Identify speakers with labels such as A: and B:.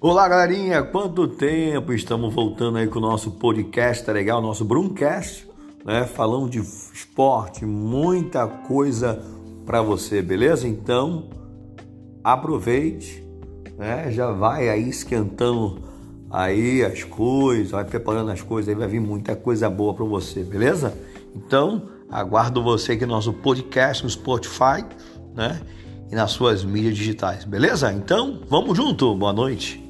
A: Olá, galerinha! Quanto tempo estamos voltando aí com o nosso podcast, tá legal? Nosso Brumcast, né? Falando de esporte, muita coisa para você, beleza? Então, aproveite, né? Já vai aí esquentando aí as coisas, vai preparando as coisas, aí vai vir muita coisa boa para você, beleza? Então, aguardo você aqui no nosso podcast no Spotify, né? E nas suas mídias digitais, beleza? Então, vamos junto. Boa noite.